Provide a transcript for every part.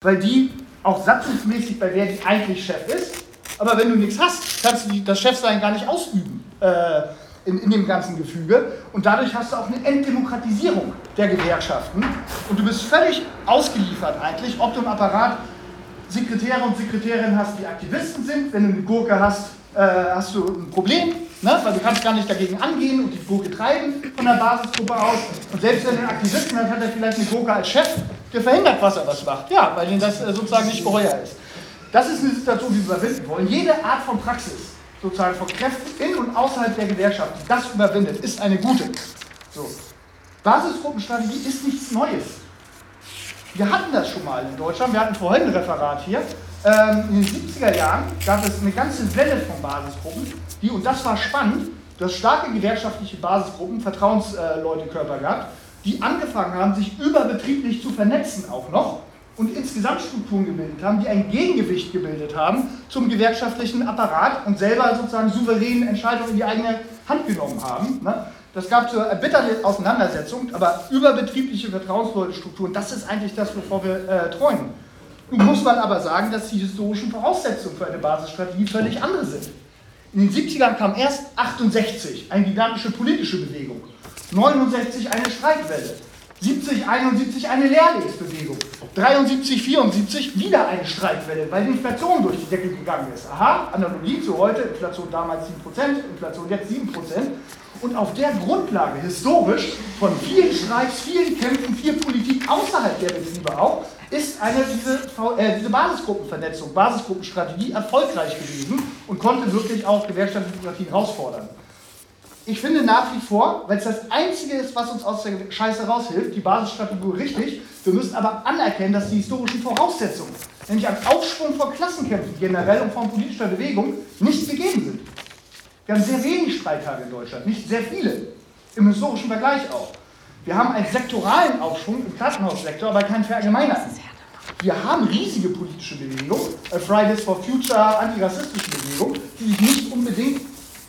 weil die auch satzungsmäßig bei wer die eigentlich Chef ist. Aber wenn du nichts hast, kannst du das Chefsein gar nicht ausüben äh, in, in dem ganzen Gefüge. Und dadurch hast du auch eine Entdemokratisierung der Gewerkschaften. Und du bist völlig ausgeliefert eigentlich, ob du im Apparat Sekretäre und Sekretärinnen hast, die Aktivisten sind. Wenn du eine Gurke hast, äh, hast du ein Problem, ne? weil du kannst gar nicht dagegen angehen und die Gurke treiben von der Basisgruppe aus. Und selbst wenn du einen Aktivisten hat, hat er vielleicht eine Gurke als Chef, der verhindert, was er was macht. Ja, weil ihm das äh, sozusagen nicht geheuer ist. Das ist eine Situation, die wir überwinden wollen. Jede Art von Praxis, sozusagen von Kräften in und außerhalb der Gewerkschaft, die das überwindet, ist eine gute. So. Basisgruppenstrategie ist nichts Neues. Wir hatten das schon mal in Deutschland. Wir hatten vorhin ein Referat hier. Ähm, in den 70er Jahren gab es eine ganze Welle von Basisgruppen, die, und das war spannend, dass starke gewerkschaftliche Basisgruppen, Vertrauensleutekörper gab, die angefangen haben, sich überbetrieblich zu vernetzen auch noch und insgesamt Strukturen gebildet haben, die ein Gegengewicht gebildet haben zum gewerkschaftlichen Apparat und selber sozusagen souveräne Entscheidungen in die eigene Hand genommen haben. Ne? Das gab zur erbitterten Auseinandersetzung, aber überbetriebliche Vertrauensleutestrukturen, das ist eigentlich das, wovor wir äh, träumen. Nun muss man aber sagen, dass die historischen Voraussetzungen für eine Basisstrategie völlig andere sind. In den 70ern kam erst 68 eine gigantische politische Bewegung, 69 eine Streikwelle, 70, 71 eine Lehrlingsbewegung, 73, 74 wieder eine Streikwelle, weil die Inflation durch die Decke gegangen ist. Aha, Analogie zu heute, Inflation damals 7%, Inflation jetzt 7%. Und auf der Grundlage, historisch, von vielen Streiks, vielen Kämpfen, viel Politik außerhalb der Betriebe auch, ist eine, diese, äh, diese Basisgruppenvernetzung, Basisgruppenstrategie erfolgreich gewesen und konnte wirklich auch Gewerkschaftsdemokratie herausfordern. Ich finde nach wie vor, weil es das Einzige ist, was uns aus der Scheiße raushilft, die Basisstrategie richtig. Wir müssen aber anerkennen, dass die historischen Voraussetzungen, nämlich ein Aufschwung von Klassenkämpfen generell und von politischer Bewegung, nicht gegeben sind. Wir haben sehr wenig Streittage in Deutschland, nicht sehr viele, im historischen Vergleich auch. Wir haben einen sektoralen Aufschwung im Krankenhaussektor, aber keinen verallgemeinerten. Wir haben riesige politische Bewegungen, Fridays for Future, antirassistische Bewegungen, die sich nicht unbedingt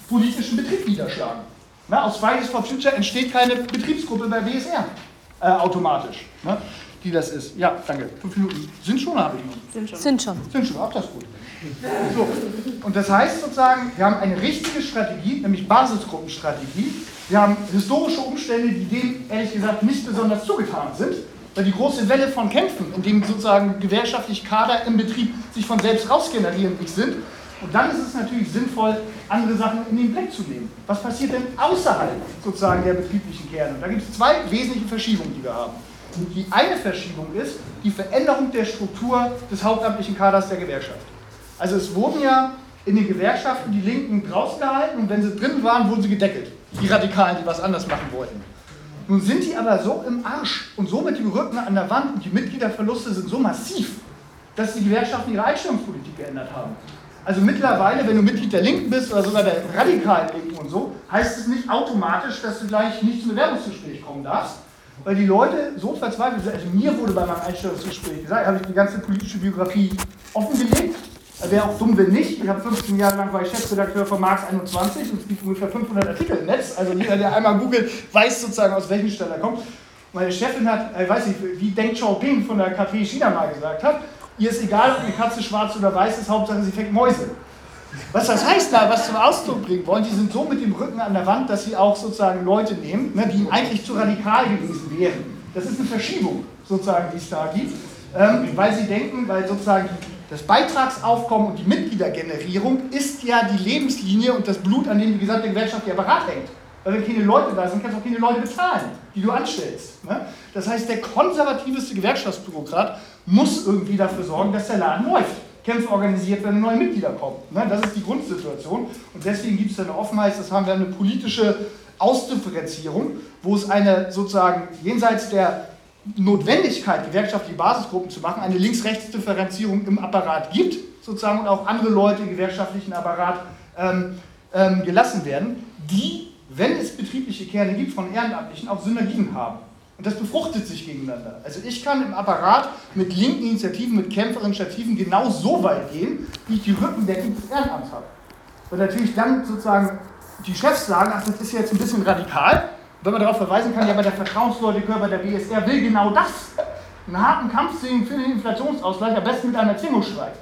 politischen Betrieb niederschlagen. Na, aus Fridays for Future entsteht keine Betriebsgruppe bei WSR äh, automatisch, ne, die das ist. Ja, danke. Fünf Minuten. Sind schon, habe ich noch? Sind schon. Sind schon. Sind schon, auch das gut. So. Und das heißt sozusagen, wir haben eine richtige Strategie, nämlich Basisgruppenstrategie. Wir haben historische Umstände, die dem ehrlich gesagt nicht besonders zugetan sind, weil die große Welle von Kämpfen, in denen sozusagen gewerkschaftlich Kader im Betrieb sich von selbst rausgenerieren nicht sind, und dann ist es natürlich sinnvoll, andere Sachen in den Blick zu nehmen. Was passiert denn außerhalb sozusagen der betrieblichen Kerne? Und da gibt es zwei wesentliche Verschiebungen, die wir haben. Die eine Verschiebung ist die Veränderung der Struktur des hauptamtlichen Kaders der Gewerkschaft. Also es wurden ja in den Gewerkschaften die Linken draußen gehalten und wenn sie drin waren, wurden sie gedeckelt. Die Radikalen, die was anders machen wollten. Nun sind die aber so im Arsch und so mit dem Rücken an der Wand und die Mitgliederverluste sind so massiv, dass die Gewerkschaften ihre Einstellungspolitik geändert haben. Also mittlerweile, wenn du Mitglied der Linken bist oder sogar der radikalen Linken und so, heißt es nicht automatisch, dass du gleich nicht zum Bewerbungsgespräch kommen darfst, weil die Leute so verzweifelt sind. Also mir wurde bei meinem Einstellungsgespräch gesagt, habe ich die ganze politische Biografie offengelegt. Wäre auch dumm, wenn nicht. Ich habe 15 Jahre lang war ich Chefredakteur von Marx 21 und es gibt ungefähr 500 Artikel im Netz. Also jeder, der einmal googelt, weiß sozusagen, aus welchen Stellen er kommt. Meine Chefin hat, ich äh, weiß nicht, wie Deng Xiaoping von der KP China mal gesagt hat, Ihr ist egal, ob eine Katze schwarz oder weiß ist, Hauptsache sie fängt Mäuse. Was das heißt da, was zum Ausdruck bringen wollen, die sind so mit dem Rücken an der Wand, dass sie auch sozusagen Leute nehmen, ne, die eigentlich zu radikal gewesen wären. Das ist eine Verschiebung, sozusagen, die es da gibt, ähm, weil sie denken, weil sozusagen das Beitragsaufkommen und die Mitgliedergenerierung ist ja die Lebenslinie und das Blut, an dem die gesamte Gewerkschaft ja Apparat hängt. Weil wenn keine Leute da sind, kannst du auch keine Leute bezahlen, die du anstellst. Ne? Das heißt, der konservativste Gewerkschaftsbürokrat muss irgendwie dafür sorgen, dass der Laden läuft. Kämpfe organisiert, wenn neue Mitglieder kommen. Ne? Das ist die Grundsituation. Und deswegen gibt es eine Offenheit, das haben wir eine politische Ausdifferenzierung, wo es eine sozusagen jenseits der Notwendigkeit, gewerkschaftliche Basisgruppen zu machen, eine Links-Rechts-Differenzierung im Apparat gibt, sozusagen, und auch andere Leute im gewerkschaftlichen Apparat ähm, ähm, gelassen werden, die, wenn es betriebliche Kerne gibt von Ehrenamtlichen, auch Synergien haben. Und das befruchtet sich gegeneinander. Also ich kann im Apparat mit linken Initiativen, mit Kämpferinitiativen genau so weit gehen, wie ich die Rückendeckung des Ehrenamts habe. Weil natürlich dann sozusagen die Chefs sagen, ach, das ist jetzt ein bisschen radikal. Wenn man darauf verweisen kann, ja, aber der Vertrauensleutekörper der BSR will genau das. einen harten Kampf für den Inflationsausgleich, am besten mit einem Erzwingungsstreit.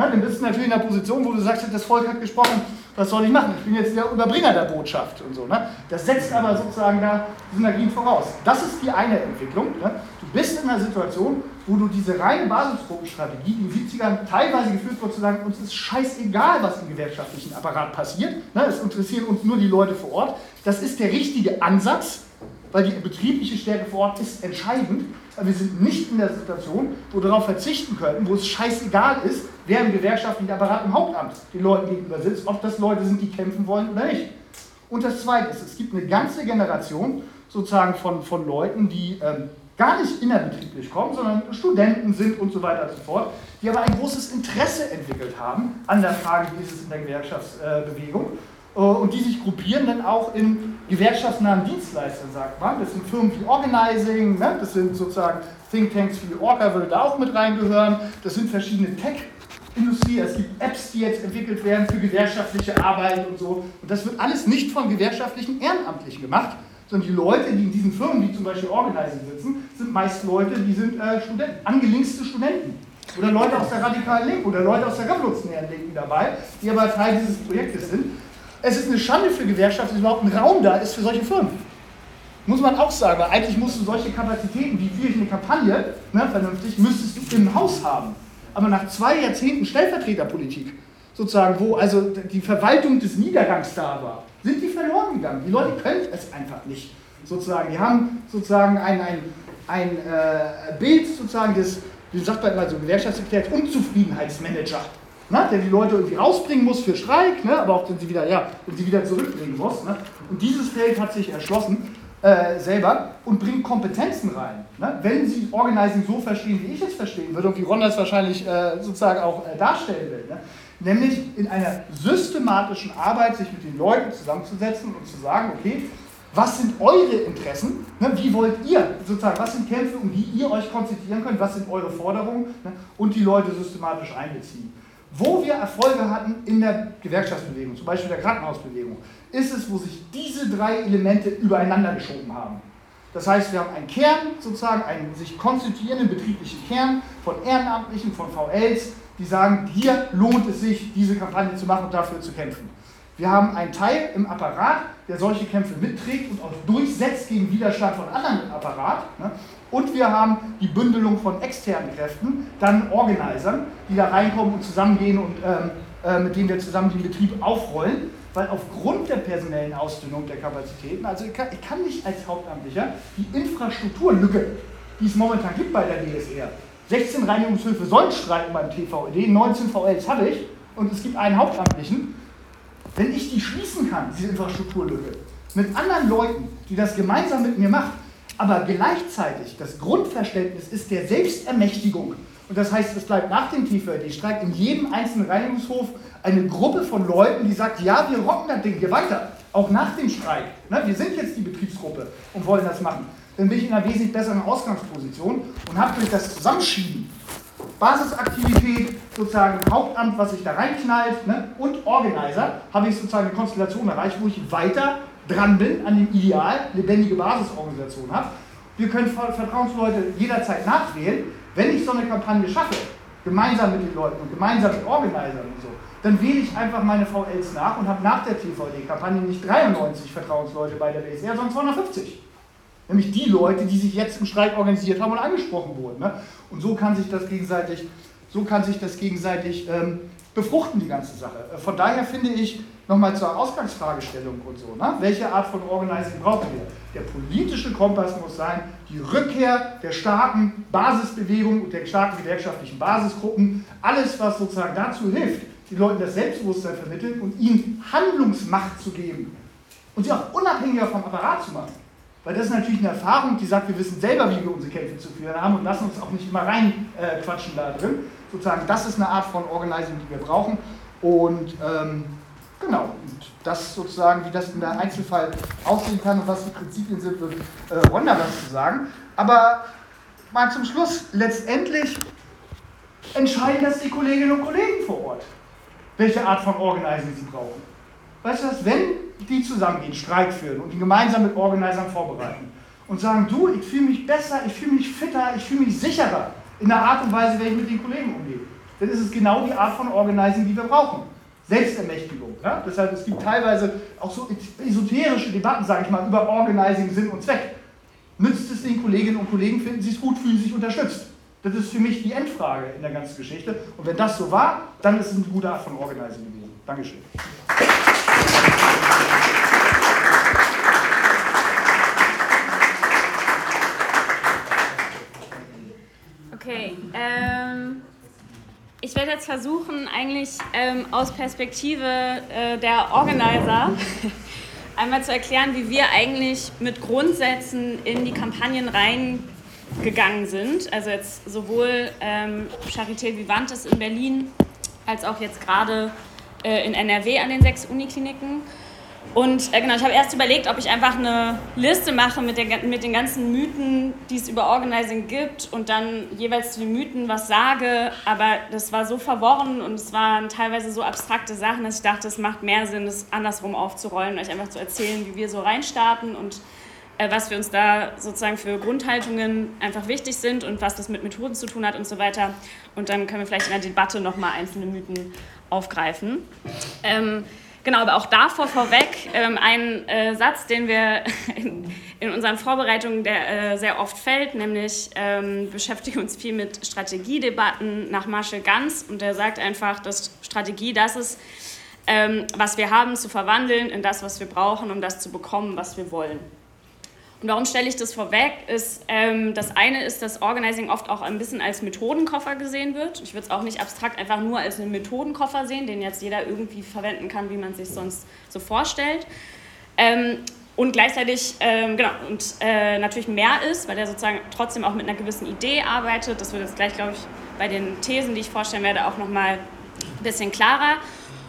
Na, dann bist du natürlich in einer Position, wo du sagst, das Volk hat gesprochen, was soll ich machen? Ich bin jetzt der Überbringer der Botschaft und so. Ne? Das setzt aber sozusagen da Synergien voraus. Das ist die eine Entwicklung. Ne? Du bist in einer Situation, wo du diese reine Basisgruppenstrategie, die in den 70ern teilweise geführt wurde, zu sagen, uns ist scheißegal, was im gewerkschaftlichen Apparat passiert. Ne? Es interessieren uns nur die Leute vor Ort. Das ist der richtige Ansatz, weil die betriebliche Stärke vor Ort ist entscheidend. Wir sind nicht in der Situation, wo wir darauf verzichten könnten, wo es scheißegal ist, wer im gewerkschaftlichen Apparat im Hauptamt den Leuten gegenüber sitzt, ob das Leute sind, die kämpfen wollen oder nicht. Und das Zweite ist, es gibt eine ganze Generation sozusagen von, von Leuten, die ähm, gar nicht innerbetrieblich kommen, sondern Studenten sind und so weiter und so fort, die aber ein großes Interesse entwickelt haben an der Frage, wie ist es in der Gewerkschaftsbewegung äh, und die sich gruppieren dann auch in gewerkschaftsnahen Dienstleister, sagt man. Das sind Firmen wie Organizing, ne? das sind sozusagen Thinktanks wie Orca, würde da auch mit reingehören. Das sind verschiedene Tech-Industrie, es gibt Apps, die jetzt entwickelt werden für gewerkschaftliche Arbeit und so. Und das wird alles nicht von gewerkschaftlichen Ehrenamtlichen gemacht, sondern die Leute, die in diesen Firmen, wie zum Beispiel Organizing sitzen, sind meist Leute, die sind äh, Studenten, angelinkste Studenten. Oder Leute aus der radikalen Linken oder Leute aus der revolutionären Linken dabei, die aber Teil dieses Projektes sind. Es ist eine Schande für Gewerkschaften, dass überhaupt ein Raum da ist für solche Firmen. Muss man auch sagen, weil eigentlich musst du solche Kapazitäten, wie führe ich eine Kampagne, ne, vernünftig, müsstest du im Haus haben. Aber nach zwei Jahrzehnten Stellvertreterpolitik, sozusagen, wo also die Verwaltung des Niedergangs da war, sind die verloren gegangen. Die Leute können es einfach nicht. Sozusagen. Die haben sozusagen ein, ein, ein äh, Bild sozusagen des, wie sagt man immer so, Gewerkschaftssekretär, Unzufriedenheitsmanager ne, der die Leute irgendwie rausbringen muss für Streik, ne, aber auch wenn sie wieder, ja, wenn sie wieder zurückbringen muss. Ne. Und dieses Feld hat sich erschlossen äh, selber und bringt Kompetenzen rein. Ne. Wenn Sie Organizing so verstehen, wie ich es verstehen würde und wie Ron das wahrscheinlich äh, sozusagen auch äh, darstellen will, ne, nämlich in einer systematischen Arbeit sich mit den Leuten zusammenzusetzen und zu sagen, okay, was sind eure Interessen? Ne, wie wollt ihr sozusagen, was sind Kämpfe, um die ihr euch konzentrieren könnt? Was sind eure Forderungen? Ne, und die Leute systematisch einbeziehen. Wo wir Erfolge hatten in der Gewerkschaftsbewegung, zum Beispiel der Krankenhausbewegung, ist es, wo sich diese drei Elemente übereinander geschoben haben. Das heißt, wir haben einen Kern, sozusagen einen sich konstituierenden betrieblichen Kern von Ehrenamtlichen, von VLs, die sagen, hier lohnt es sich, diese Kampagne zu machen und dafür zu kämpfen. Wir haben einen Teil im Apparat, der solche Kämpfe mitträgt und auch durchsetzt gegen Widerstand von anderen im Apparat. Und wir haben die Bündelung von externen Kräften, dann Organisern, die da reinkommen und zusammengehen und ähm, äh, mit denen wir zusammen den Betrieb aufrollen. Weil aufgrund der personellen Ausdünnung der Kapazitäten, also ich kann, ich kann nicht als Hauptamtlicher die Infrastrukturlücke, die es momentan gibt bei der DSR, 16 Reinigungshöfe sollen streiken beim TVED, 19 VLs habe ich und es gibt einen Hauptamtlichen. Wenn ich die schließen kann, diese Infrastrukturlücke, mit anderen Leuten, die das gemeinsam mit mir machen, aber gleichzeitig das Grundverständnis ist der Selbstermächtigung. Und das heißt, es bleibt nach dem TVD-Streik in jedem einzelnen Reinigungshof eine Gruppe von Leuten, die sagt, ja, wir rocken das Ding hier weiter, auch nach dem Streik. Ne, wir sind jetzt die Betriebsgruppe und wollen das machen. Dann bin ich in einer wesentlich besseren Ausgangsposition und habe durch das Zusammenschieben, Basisaktivität, sozusagen Hauptamt, was sich da reinknallt, ne, und Organizer, habe ich sozusagen eine Konstellation erreicht, wo ich weiter dran bin, an dem Ideal, lebendige Basisorganisation habe. Wir können Vertrauensleute jederzeit nachwählen. Wenn ich so eine Kampagne schaffe, gemeinsam mit den Leuten und gemeinsam mit Organisern und so, dann wähle ich einfach meine VLs nach und habe nach der TVD-Kampagne nicht 93 Vertrauensleute bei der BSR, sondern 250. Nämlich die Leute, die sich jetzt im Streik organisiert haben und angesprochen wurden. Ne? Und so kann sich das gegenseitig, so kann sich das gegenseitig ähm, befruchten, die ganze Sache. Äh, von daher finde ich, nochmal zur Ausgangsfragestellung und so, ne? welche Art von Organizing brauchen wir? Der politische Kompass muss sein, die Rückkehr der starken Basisbewegung und der starken gewerkschaftlichen Basisgruppen, alles, was sozusagen dazu hilft, die Leuten das Selbstbewusstsein vermitteln und ihnen Handlungsmacht zu geben und sie auch unabhängiger vom Apparat zu machen. Weil das ist natürlich eine Erfahrung, die sagt, wir wissen selber, wie wir unsere Kämpfe zu führen haben und lassen uns auch nicht immer reinquatschen äh, da drin. Sozusagen, das ist eine Art von Organizing, die wir brauchen. Und ähm, genau, und das sozusagen, wie das in der Einzelfall aussehen kann und was die Prinzipien sind, wird äh, Ronda was zu sagen. Aber mal zum Schluss, letztendlich entscheiden das die Kolleginnen und Kollegen vor Ort, welche Art von Organizing sie brauchen. Weißt du was, wenn die zusammengehen, Streik führen und die gemeinsam mit Organisern vorbereiten und sagen, du, ich fühle mich besser, ich fühle mich fitter, ich fühle mich sicherer in der Art und Weise, wenn ich mit den Kollegen umgehe. Dann ist es genau die Art von Organizing, die wir brauchen. Selbstermächtigung. Ja? Deshalb, es gibt teilweise auch so esoterische Debatten, sage ich mal, über Organizing, Sinn und Zweck. Nützt es den Kolleginnen und Kollegen, finden sie es gut, fühlen sich unterstützt? Das ist für mich die Endfrage in der ganzen Geschichte. Und wenn das so war, dann ist es eine gute Art von Organizing gewesen. Dankeschön. Ich werde jetzt versuchen, eigentlich ähm, aus Perspektive äh, der Organizer einmal zu erklären, wie wir eigentlich mit Grundsätzen in die Kampagnen reingegangen sind. Also jetzt sowohl ähm, Charité Vivantes in Berlin als auch jetzt gerade äh, in NRW an den sechs Unikliniken. Und äh, genau, ich habe erst überlegt, ob ich einfach eine Liste mache mit, der, mit den ganzen Mythen, die es über Organizing gibt und dann jeweils zu den Mythen was sage. Aber das war so verworren und es waren teilweise so abstrakte Sachen, dass ich dachte, es macht mehr Sinn, das andersrum aufzurollen, euch einfach zu erzählen, wie wir so reinstarten und äh, was für uns da sozusagen für Grundhaltungen einfach wichtig sind und was das mit Methoden zu tun hat und so weiter. Und dann können wir vielleicht in der Debatte nochmal einzelne Mythen aufgreifen. Ähm, Genau, aber auch davor vorweg ähm, ein äh, Satz, den wir in, in unseren Vorbereitungen der, äh, sehr oft fällt, nämlich ähm, beschäftigen uns viel mit Strategiedebatten nach Marshall Ganz und der sagt einfach, dass Strategie das ist, ähm, was wir haben, zu verwandeln in das, was wir brauchen, um das zu bekommen, was wir wollen. Und warum stelle ich das vorweg? Ist, ähm, das eine ist, dass Organizing oft auch ein bisschen als Methodenkoffer gesehen wird. Ich würde es auch nicht abstrakt einfach nur als einen Methodenkoffer sehen, den jetzt jeder irgendwie verwenden kann, wie man sich sonst so vorstellt. Ähm, und gleichzeitig ähm, genau, und äh, natürlich mehr ist, weil er sozusagen trotzdem auch mit einer gewissen Idee arbeitet. Das wird jetzt gleich, glaube ich, bei den Thesen, die ich vorstellen werde, auch nochmal ein bisschen klarer.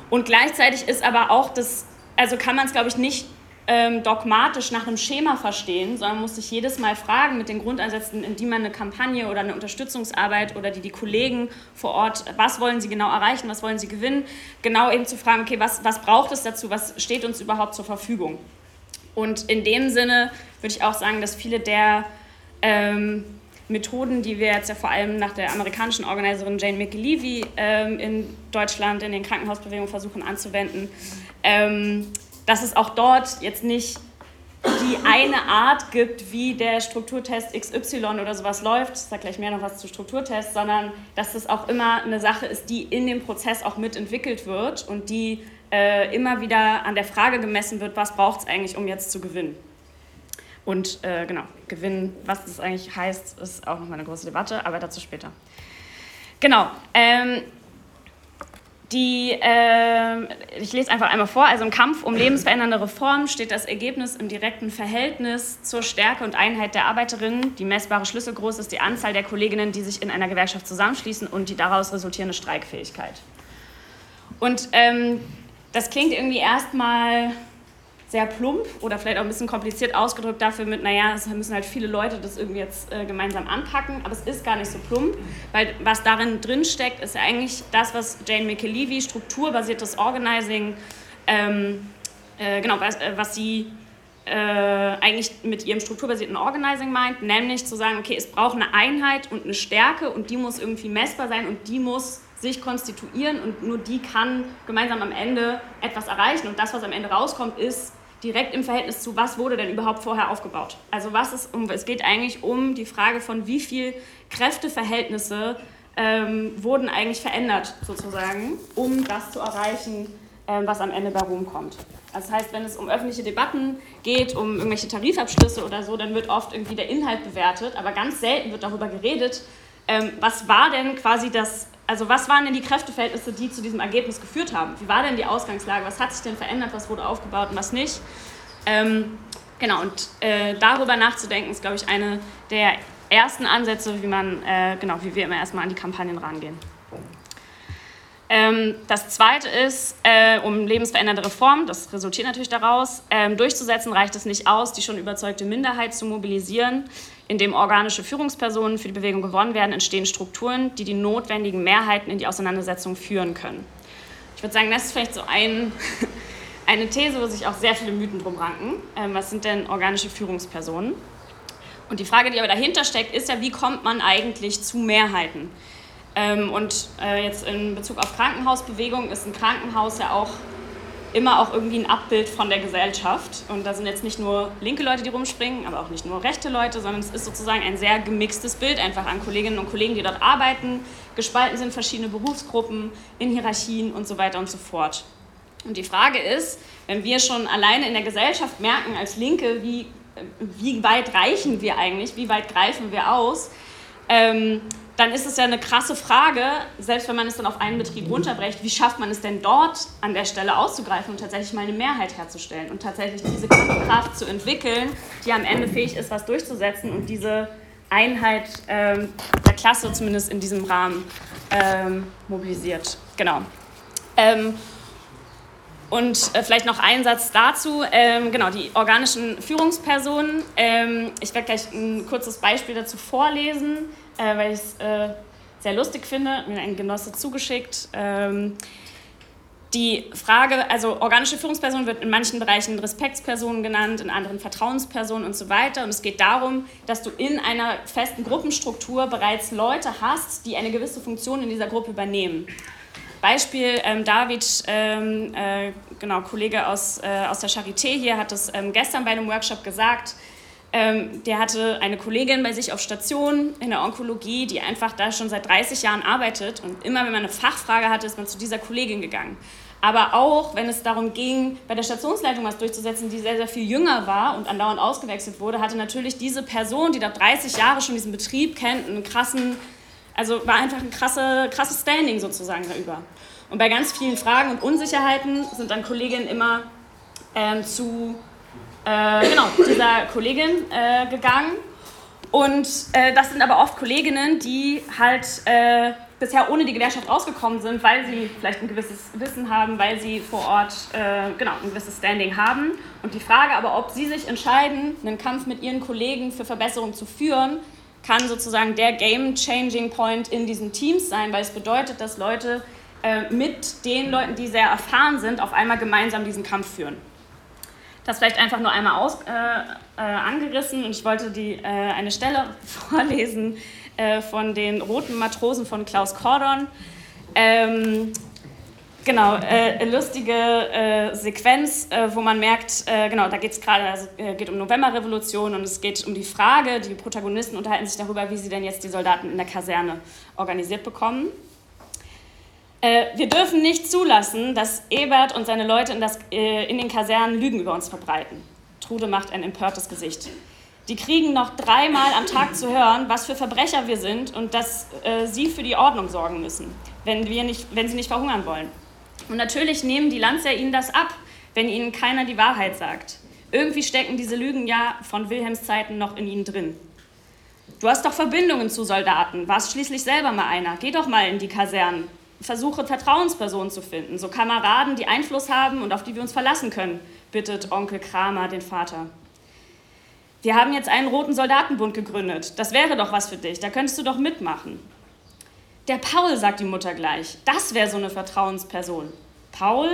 Und gleichzeitig ist aber auch das, also kann man es, glaube ich, nicht ähm, dogmatisch nach einem Schema verstehen, sondern muss sich jedes Mal fragen mit den Grundansätzen, in die man eine Kampagne oder eine Unterstützungsarbeit oder die die Kollegen vor Ort, was wollen sie genau erreichen, was wollen sie gewinnen, genau eben zu fragen, okay, was, was braucht es dazu, was steht uns überhaupt zur Verfügung. Und in dem Sinne würde ich auch sagen, dass viele der ähm, Methoden, die wir jetzt ja vor allem nach der amerikanischen Organiserin Jane McLevy ähm, in Deutschland in den Krankenhausbewegungen versuchen anzuwenden, ähm, dass es auch dort jetzt nicht die eine Art gibt, wie der Strukturtest XY oder sowas läuft, ich sage gleich mehr noch was zu Strukturtests, sondern dass das auch immer eine Sache ist, die in dem Prozess auch mitentwickelt wird und die äh, immer wieder an der Frage gemessen wird, was braucht es eigentlich, um jetzt zu gewinnen. Und äh, genau, gewinnen, was das eigentlich heißt, ist auch nochmal eine große Debatte, aber dazu später. Genau, ähm, die, äh, ich lese einfach einmal vor, also im Kampf um lebensverändernde Reformen steht das Ergebnis im direkten Verhältnis zur Stärke und Einheit der Arbeiterinnen. Die messbare Schlüsselgroß ist die Anzahl der Kolleginnen, die sich in einer Gewerkschaft zusammenschließen und die daraus resultierende Streikfähigkeit. Und ähm, das klingt irgendwie erstmal sehr plump oder vielleicht auch ein bisschen kompliziert ausgedrückt dafür mit, naja, es müssen halt viele Leute das irgendwie jetzt äh, gemeinsam anpacken, aber es ist gar nicht so plump, weil was darin drin steckt, ist ja eigentlich das, was Jane McAlevey, strukturbasiertes Organizing, ähm, äh, genau, was, äh, was sie äh, eigentlich mit ihrem strukturbasierten Organizing meint, nämlich zu sagen, okay, es braucht eine Einheit und eine Stärke und die muss irgendwie messbar sein und die muss sich konstituieren und nur die kann gemeinsam am Ende etwas erreichen und das, was am Ende rauskommt, ist direkt im Verhältnis zu, was wurde denn überhaupt vorher aufgebaut. Also was ist, um, es geht eigentlich um die Frage von, wie viel Kräfteverhältnisse ähm, wurden eigentlich verändert, sozusagen, um das zu erreichen, ähm, was am Ende bei Rom kommt. Also das heißt, wenn es um öffentliche Debatten geht, um irgendwelche Tarifabschlüsse oder so, dann wird oft irgendwie der Inhalt bewertet, aber ganz selten wird darüber geredet, ähm, was war denn quasi das also was waren denn die Kräfteverhältnisse, die zu diesem Ergebnis geführt haben? Wie war denn die Ausgangslage? Was hat sich denn verändert? Was wurde aufgebaut und was nicht? Ähm, genau, und äh, darüber nachzudenken ist, glaube ich, eine der ersten Ansätze, wie man, äh, genau, wie wir immer erstmal an die Kampagnen rangehen. Ähm, das zweite ist, äh, um lebensverändernde Reformen, das resultiert natürlich daraus, ähm, durchzusetzen, reicht es nicht aus, die schon überzeugte Minderheit zu mobilisieren. Indem organische Führungspersonen für die Bewegung gewonnen werden, entstehen Strukturen, die die notwendigen Mehrheiten in die Auseinandersetzung führen können. Ich würde sagen, das ist vielleicht so ein, eine These, wo sich auch sehr viele Mythen drum ranken. Ähm, was sind denn organische Führungspersonen? Und die Frage, die aber dahinter steckt, ist ja, wie kommt man eigentlich zu Mehrheiten? Ähm, und äh, jetzt in Bezug auf Krankenhausbewegung ist ein Krankenhaus ja auch immer auch irgendwie ein Abbild von der Gesellschaft. Und da sind jetzt nicht nur linke Leute, die rumspringen, aber auch nicht nur rechte Leute, sondern es ist sozusagen ein sehr gemixtes Bild einfach an Kolleginnen und Kollegen, die dort arbeiten, gespalten sind verschiedene Berufsgruppen, in Hierarchien und so weiter und so fort. Und die Frage ist, wenn wir schon alleine in der Gesellschaft merken als Linke, wie, wie weit reichen wir eigentlich, wie weit greifen wir aus, ähm, dann ist es ja eine krasse Frage, selbst wenn man es dann auf einen Betrieb runterbrecht, wie schafft man es denn dort an der Stelle auszugreifen und tatsächlich mal eine Mehrheit herzustellen und tatsächlich diese Kraft zu entwickeln, die am Ende fähig ist, was durchzusetzen und diese Einheit ähm, der Klasse zumindest in diesem Rahmen ähm, mobilisiert. Genau. Ähm, und äh, vielleicht noch ein Satz dazu. Ähm, genau, die organischen Führungspersonen. Ähm, ich werde gleich ein kurzes Beispiel dazu vorlesen äh, weil ich es äh, sehr lustig finde, mir ein Genosse zugeschickt. Ähm, die Frage, also organische Führungsperson wird in manchen Bereichen Respektspersonen genannt, in anderen Vertrauenspersonen und so weiter. Und es geht darum, dass du in einer festen Gruppenstruktur bereits Leute hast, die eine gewisse Funktion in dieser Gruppe übernehmen. Beispiel ähm, David, ähm, äh, genau, Kollege aus, äh, aus der Charité hier, hat es ähm, gestern bei einem Workshop gesagt. Ähm, der hatte eine Kollegin bei sich auf Station in der Onkologie, die einfach da schon seit 30 Jahren arbeitet. Und immer, wenn man eine Fachfrage hatte, ist man zu dieser Kollegin gegangen. Aber auch, wenn es darum ging, bei der Stationsleitung was durchzusetzen, die sehr, sehr viel jünger war und andauernd ausgewechselt wurde, hatte natürlich diese Person, die da 30 Jahre schon diesen Betrieb kennt, einen krassen, also war einfach ein krasse, krasses Standing sozusagen darüber. Und bei ganz vielen Fragen und Unsicherheiten sind dann Kolleginnen immer ähm, zu äh, genau, dieser Kollegin äh, gegangen. Und äh, das sind aber oft Kolleginnen, die halt äh, bisher ohne die Gewerkschaft rausgekommen sind, weil sie vielleicht ein gewisses Wissen haben, weil sie vor Ort äh, genau, ein gewisses Standing haben. Und die Frage aber, ob sie sich entscheiden, einen Kampf mit ihren Kollegen für Verbesserung zu führen, kann sozusagen der Game-Changing Point in diesen Teams sein, weil es bedeutet, dass Leute äh, mit den Leuten, die sehr erfahren sind, auf einmal gemeinsam diesen Kampf führen. Das vielleicht einfach nur einmal aus, äh, äh, angerissen und ich wollte die, äh, eine Stelle vorlesen äh, von den roten Matrosen von Klaus Kordon. Ähm, genau, äh, lustige äh, Sequenz, wo man merkt, genau, da geht es gerade, also, geht um Novemberrevolution und es geht um die Frage, die Protagonisten unterhalten sich darüber, wie sie denn jetzt die Soldaten in der Kaserne organisiert bekommen. Äh, wir dürfen nicht zulassen, dass Ebert und seine Leute in, das, äh, in den Kasernen Lügen über uns verbreiten. Trude macht ein empörtes Gesicht. Die kriegen noch dreimal am Tag zu hören, was für Verbrecher wir sind und dass äh, sie für die Ordnung sorgen müssen, wenn, wir nicht, wenn sie nicht verhungern wollen. Und natürlich nehmen die Lanzer ihnen das ab, wenn ihnen keiner die Wahrheit sagt. Irgendwie stecken diese Lügen ja von Wilhelms Zeiten noch in ihnen drin. Du hast doch Verbindungen zu Soldaten, warst schließlich selber mal einer. Geh doch mal in die Kasernen versuche, Vertrauenspersonen zu finden, so Kameraden, die Einfluss haben und auf die wir uns verlassen können, bittet Onkel Kramer den Vater. Wir haben jetzt einen roten Soldatenbund gegründet. Das wäre doch was für dich. Da könntest du doch mitmachen. Der Paul, sagt die Mutter gleich. Das wäre so eine Vertrauensperson. Paul?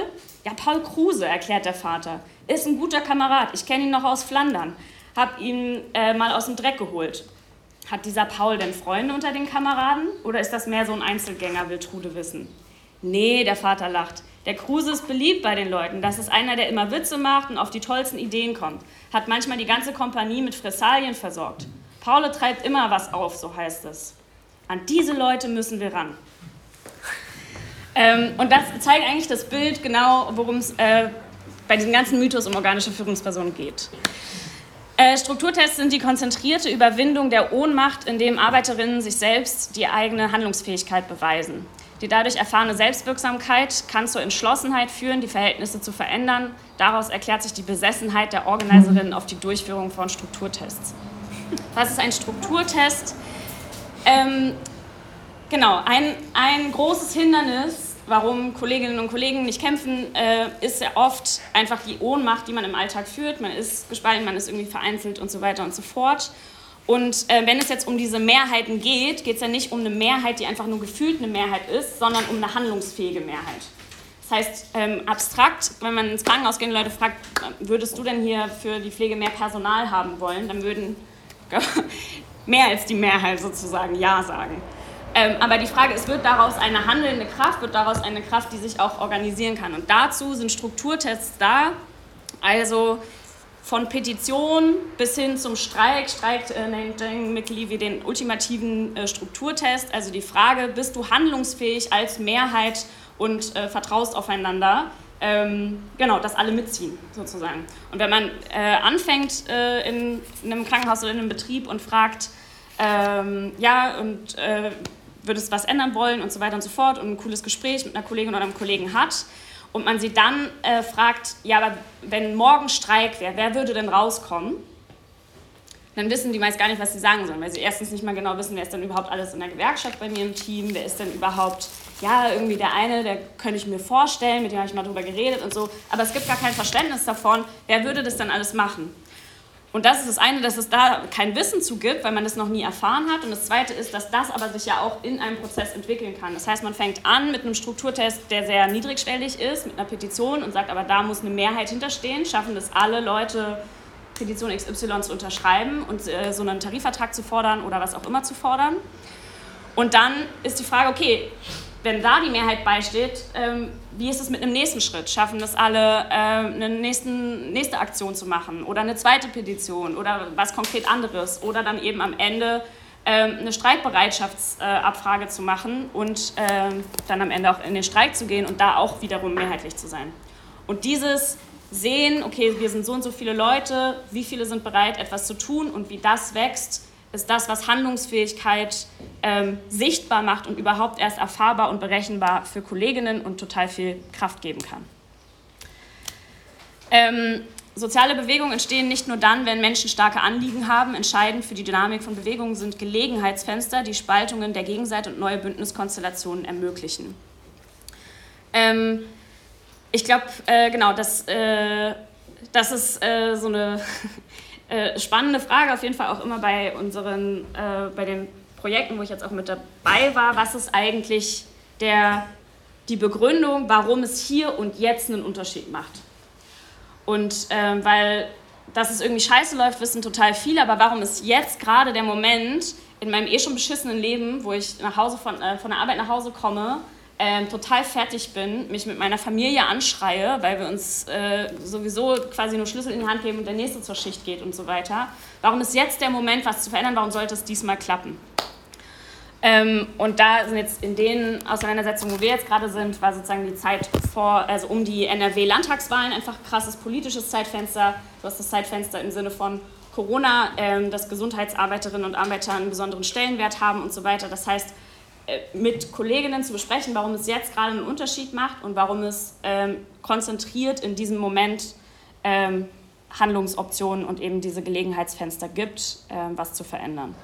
Ja, Paul Kruse, erklärt der Vater. Ist ein guter Kamerad. Ich kenne ihn noch aus Flandern. Hab ihn äh, mal aus dem Dreck geholt. Hat dieser Paul denn Freunde unter den Kameraden oder ist das mehr so ein Einzelgänger, will Trude wissen? Nee, der Vater lacht. Der Kruse ist beliebt bei den Leuten. Das ist einer, der immer Witze macht und auf die tollsten Ideen kommt. Hat manchmal die ganze Kompanie mit Fressalien versorgt. Paul treibt immer was auf, so heißt es. An diese Leute müssen wir ran. Ähm, und das zeigt eigentlich das Bild genau, worum es äh, bei diesem ganzen Mythos um organische Führungspersonen geht. Äh, Strukturtests sind die konzentrierte Überwindung der Ohnmacht, indem Arbeiterinnen sich selbst die eigene Handlungsfähigkeit beweisen. Die dadurch erfahrene Selbstwirksamkeit kann zur Entschlossenheit führen, die Verhältnisse zu verändern. Daraus erklärt sich die Besessenheit der Organiserinnen auf die Durchführung von Strukturtests. Was ist ein Strukturtest? Ähm, genau, ein, ein großes Hindernis warum Kolleginnen und Kollegen nicht kämpfen, äh, ist ja oft einfach die Ohnmacht, die man im Alltag führt. Man ist gespalten, man ist irgendwie vereinzelt und so weiter und so fort. Und äh, wenn es jetzt um diese Mehrheiten geht, geht es ja nicht um eine Mehrheit, die einfach nur gefühlt eine Mehrheit ist, sondern um eine handlungsfähige Mehrheit. Das heißt, ähm, abstrakt, wenn man ins Krankenhaus geht und Leute fragt, würdest du denn hier für die Pflege mehr Personal haben wollen, dann würden mehr als die Mehrheit sozusagen Ja sagen. Ähm, aber die Frage ist, wird daraus eine handelnde Kraft, wird daraus eine Kraft, die sich auch organisieren kann? Und dazu sind Strukturtests da, also von Petition bis hin zum Streik. Streik äh, nennt Jane McLeavy den ultimativen äh, Strukturtest, also die Frage, bist du handlungsfähig als Mehrheit und äh, vertraust aufeinander? Ähm, genau, dass alle mitziehen, sozusagen. Und wenn man äh, anfängt äh, in, in, einem Krankenhaus oder in einem Betrieb und fragt, ähm, ja, und äh, würdest was ändern wollen und so weiter und so fort und ein cooles Gespräch mit einer Kollegin oder einem Kollegen hat und man sie dann äh, fragt, ja, aber wenn morgen Streik wäre, wer würde denn rauskommen? Dann wissen die meist gar nicht, was sie sagen sollen, weil sie erstens nicht mal genau wissen, wer ist denn überhaupt alles in der Gewerkschaft bei mir im Team, wer ist denn überhaupt, ja, irgendwie der eine, der könnte ich mir vorstellen, mit dem habe ich mal drüber geredet und so, aber es gibt gar kein Verständnis davon, wer würde das dann alles machen. Und das ist das eine, dass es da kein Wissen zu gibt, weil man das noch nie erfahren hat. Und das zweite ist, dass das aber sich ja auch in einem Prozess entwickeln kann. Das heißt, man fängt an mit einem Strukturtest, der sehr niedrigschwellig ist, mit einer Petition und sagt, aber da muss eine Mehrheit hinterstehen. Schaffen das alle Leute, Petition XY zu unterschreiben und äh, so einen Tarifvertrag zu fordern oder was auch immer zu fordern. Und dann ist die Frage, okay, wenn da die Mehrheit beisteht, ähm, wie ist es mit einem nächsten Schritt? Schaffen das alle, äh, eine nächsten, nächste Aktion zu machen oder eine zweite Petition oder was konkret anderes oder dann eben am Ende ähm, eine Streikbereitschaftsabfrage äh, zu machen und ähm, dann am Ende auch in den Streik zu gehen und da auch wiederum mehrheitlich zu sein. Und dieses Sehen, okay, wir sind so und so viele Leute, wie viele sind bereit, etwas zu tun und wie das wächst, ist das, was Handlungsfähigkeit ähm, sichtbar macht und überhaupt erst erfahrbar und berechenbar für Kolleginnen und total viel Kraft geben kann. Ähm, soziale Bewegungen entstehen nicht nur dann, wenn Menschen starke Anliegen haben. Entscheidend für die Dynamik von Bewegungen sind Gelegenheitsfenster, die Spaltungen der Gegenseite und neue Bündniskonstellationen ermöglichen. Ähm, ich glaube, äh, genau, das, äh, das ist äh, so eine äh, spannende Frage, auf jeden Fall auch immer bei unseren, äh, bei den Projekten, wo ich jetzt auch mit dabei war, was ist eigentlich der, die Begründung, warum es hier und jetzt einen Unterschied macht. Und ähm, weil, dass es irgendwie scheiße läuft, wissen total viele, aber warum ist jetzt gerade der Moment in meinem eh schon beschissenen Leben, wo ich nach Hause von, äh, von der Arbeit nach Hause komme, ähm, total fertig bin, mich mit meiner Familie anschreie, weil wir uns äh, sowieso quasi nur Schlüssel in die Hand geben und der nächste zur Schicht geht und so weiter. Warum ist jetzt der Moment, was zu verändern? Warum sollte es diesmal klappen? Ähm, und da sind jetzt in den Auseinandersetzungen, wo wir jetzt gerade sind, war sozusagen die Zeit vor, also um die NRW-Landtagswahlen einfach krasses politisches Zeitfenster. Du hast das Zeitfenster im Sinne von Corona, ähm, dass Gesundheitsarbeiterinnen und Arbeiter einen besonderen Stellenwert haben und so weiter. Das heißt, mit Kolleginnen zu besprechen, warum es jetzt gerade einen Unterschied macht und warum es ähm, konzentriert in diesem Moment ähm, Handlungsoptionen und eben diese Gelegenheitsfenster gibt, ähm, was zu verändern.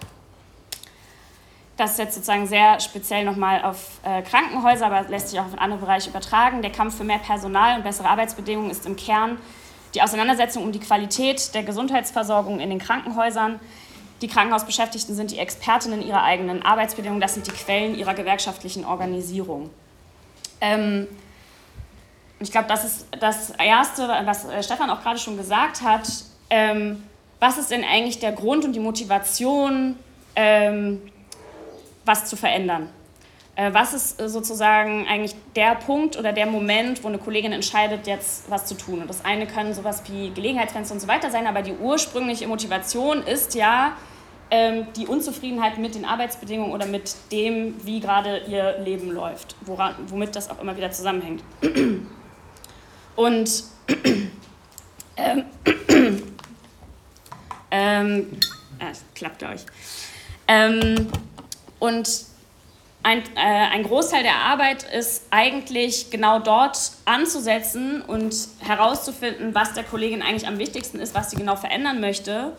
Das ist jetzt sozusagen sehr speziell nochmal auf äh, Krankenhäuser, aber lässt sich auch auf andere Bereiche übertragen. Der Kampf für mehr Personal und bessere Arbeitsbedingungen ist im Kern die Auseinandersetzung um die Qualität der Gesundheitsversorgung in den Krankenhäusern. Die Krankenhausbeschäftigten sind die Expertinnen ihrer eigenen Arbeitsbedingungen, das sind die Quellen ihrer gewerkschaftlichen Organisierung. Ähm, ich glaube, das ist das Erste, was äh, Stefan auch gerade schon gesagt hat. Ähm, was ist denn eigentlich der Grund und die Motivation, ähm, was zu verändern? Äh, was ist äh, sozusagen eigentlich der Punkt oder der Moment, wo eine Kollegin entscheidet, jetzt was zu tun? Und das eine können sowas wie Gelegenheitsfenster und so weiter sein, aber die ursprüngliche Motivation ist ja, ähm, die Unzufriedenheit mit den Arbeitsbedingungen oder mit dem, wie gerade ihr Leben läuft, woran, womit das auch immer wieder zusammenhängt. Und ähm, ähm, äh, klappt euch. Ähm, und ein, äh, ein Großteil der Arbeit ist eigentlich genau dort anzusetzen und herauszufinden, was der Kollegin eigentlich am wichtigsten ist, was sie genau verändern möchte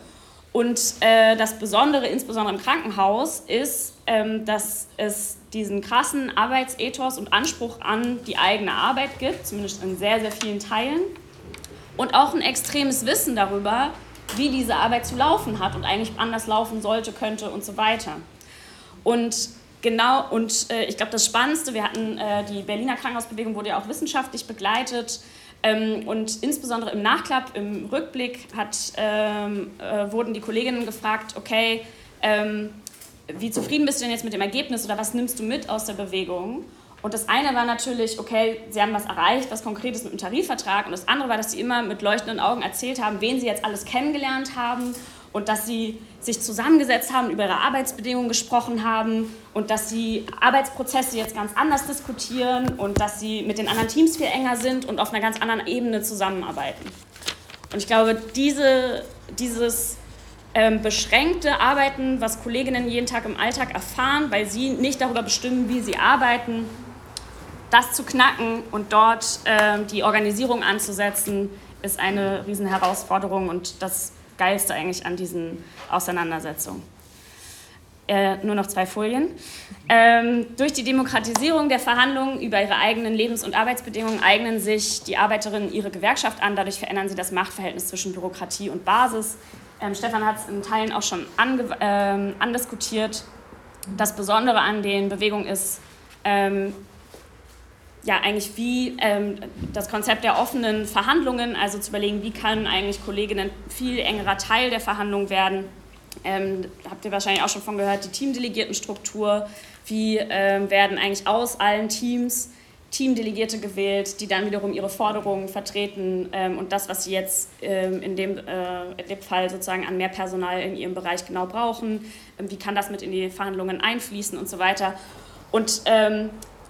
und äh, das Besondere, insbesondere im Krankenhaus, ist, ähm, dass es diesen krassen Arbeitsethos und Anspruch an die eigene Arbeit gibt, zumindest in sehr, sehr vielen Teilen. Und auch ein extremes Wissen darüber, wie diese Arbeit zu laufen hat und eigentlich anders laufen sollte, könnte und so weiter. Und genau, und äh, ich glaube, das Spannendste, wir hatten äh, die Berliner Krankenhausbewegung, wurde ja auch wissenschaftlich begleitet Ähm, und insbesondere im Nachklapp, im Rückblick hat, ähm, äh, wurden die Kolleginnen gefragt, okay, ähm, wie zufrieden bist du denn jetzt mit dem Ergebnis oder was nimmst du mit aus der Bewegung? Und das eine war natürlich, okay, sie haben was erreicht, was Konkretes mit dem Tarifvertrag. Und das andere war, dass sie immer mit leuchtenden Augen erzählt haben, wen sie jetzt alles kennengelernt haben und dass sie sich zusammengesetzt haben, über ihre Arbeitsbedingungen gesprochen haben und dass sie Arbeitsprozesse jetzt ganz anders diskutieren und dass sie mit den anderen Teams viel enger sind und auf einer ganz anderen Ebene zusammenarbeiten. Und ich glaube, diese, dieses ähm, beschränkte Arbeiten, was Kolleginnen jeden Tag im Alltag erfahren, weil sie nicht darüber bestimmen, wie sie arbeiten, das zu knacken und dort äh, die Organisierung anzusetzen, ist eine Riesenherausforderung und das Geilste eigentlich an diesen Auseinandersetzungen. Äh, nur noch zwei Folien. Ähm, durch die Demokratisierung der Verhandlungen über ihre eigenen Lebens- und Arbeitsbedingungen eignen sich die Arbeiterinnen ihre Gewerkschaft an. Dadurch verändern sie das Machtverhältnis zwischen Bürokratie und Basis. Ähm, Stefan hat es in Teilen auch schon ähm, andiskutiert. Das Besondere an den Bewegungen ist, ähm, ja, eigentlich wie ähm, das Konzept der offenen Verhandlungen, also zu überlegen, wie kann eigentlich Kolleginnen viel engerer Teil der Verhandlungen werden. Ähm, habt ihr wahrscheinlich auch schon von gehört, die Teamdelegiertenstruktur, wie ähm, werden eigentlich aus allen Teams Teamdelegierte gewählt, die dann wiederum ihre Forderungen vertreten ähm, und das, was sie jetzt ähm, in, dem, äh, in dem Fall sozusagen an mehr Personal in ihrem Bereich genau brauchen, ähm, wie kann das mit in die Verhandlungen einfließen und so weiter. Und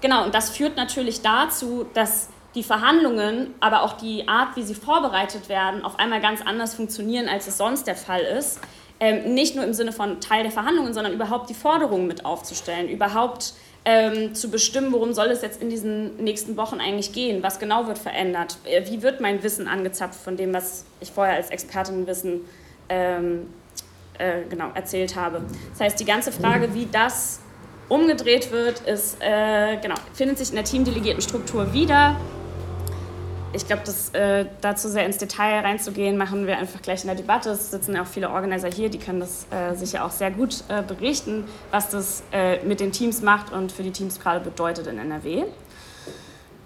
Genau, und das führt natürlich dazu, dass die Verhandlungen, aber auch die Art, wie sie vorbereitet werden, auf einmal ganz anders funktionieren, als es sonst der Fall ist. Ähm, nicht nur im Sinne von Teil der Verhandlungen, sondern überhaupt die Forderungen mit aufzustellen, überhaupt ähm, zu bestimmen, worum soll es jetzt in diesen nächsten Wochen eigentlich gehen, was genau wird verändert, äh, wie wird mein Wissen angezapft von dem, was ich vorher als Expertin Wissen ähm, äh, genau, erzählt habe. Das heißt, die ganze Frage, wie das umgedreht wird, ist, äh, genau, findet sich in der teamdelegierten Struktur wieder. Ich glaube, äh, dazu sehr ins Detail reinzugehen, machen wir einfach gleich in der Debatte. Es sitzen ja auch viele Organizer hier, die können das äh, sicher auch sehr gut äh, berichten, was das äh, mit den Teams macht und für die Teams gerade bedeutet in NRW.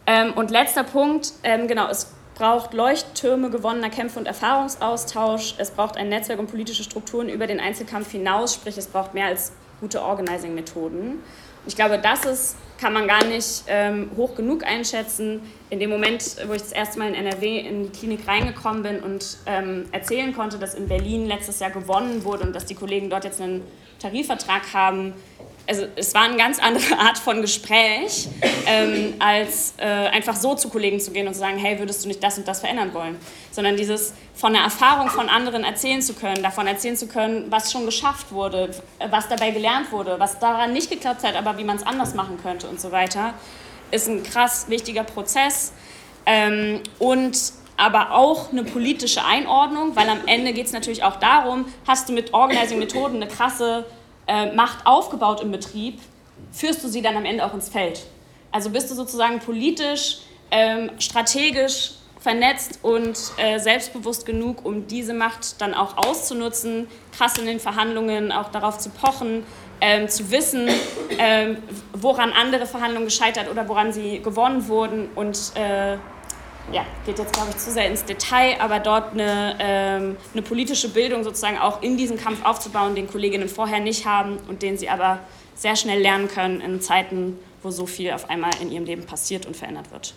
Ähm, und letzter Punkt, ähm, genau, es braucht Leuchttürme gewonnener Kämpfe und Erfahrungsaustausch. Es braucht ein Netzwerk und politische Strukturen über den Einzelkampf hinaus, sprich es braucht mehr als gute Organizing-Methoden. Ich glaube, das ist, kann man gar nicht ähm, hoch genug einschätzen. In dem Moment, wo ich das erste Mal in NRW in die Klinik reingekommen bin und ähm, erzählen konnte, dass in Berlin letztes Jahr gewonnen wurde und dass die Kollegen dort jetzt einen Tarifvertrag haben, also es war eine ganz andere Art von Gespräch, ähm, als äh, einfach so zu Kollegen zu gehen und zu sagen, hey, würdest du nicht das und das verändern wollen? Sondern dieses von der Erfahrung von anderen erzählen zu können, davon erzählen zu können, was schon geschafft wurde, was dabei gelernt wurde, was daran nicht geklappt hat, aber wie man es anders machen könnte und so weiter, ist ein krass wichtiger Prozess. Ähm, und aber auch eine politische Einordnung, weil am Ende geht es natürlich auch darum, hast du mit Organizing-Methoden eine krasse äh, Macht aufgebaut im Betrieb, führst du sie dann am Ende auch ins Feld. Also bist du sozusagen politisch, ähm, strategisch vernetzt und äh, selbstbewusst genug, um diese Macht dann auch auszunutzen, krass in den Verhandlungen auch darauf zu pochen, ähm, zu wissen, ähm, woran andere Verhandlungen gescheitert oder woran sie gewonnen wurden und äh, ja, geht jetzt, glaube ich, zu sehr ins Detail, aber dort eine, ähm, eine politische Bildung sozusagen auch in diesem Kampf aufzubauen, den Kolleginnen vorher nicht haben und den sie aber sehr schnell lernen können in Zeiten, wo so viel auf einmal in ihrem Leben passiert und verändert wird.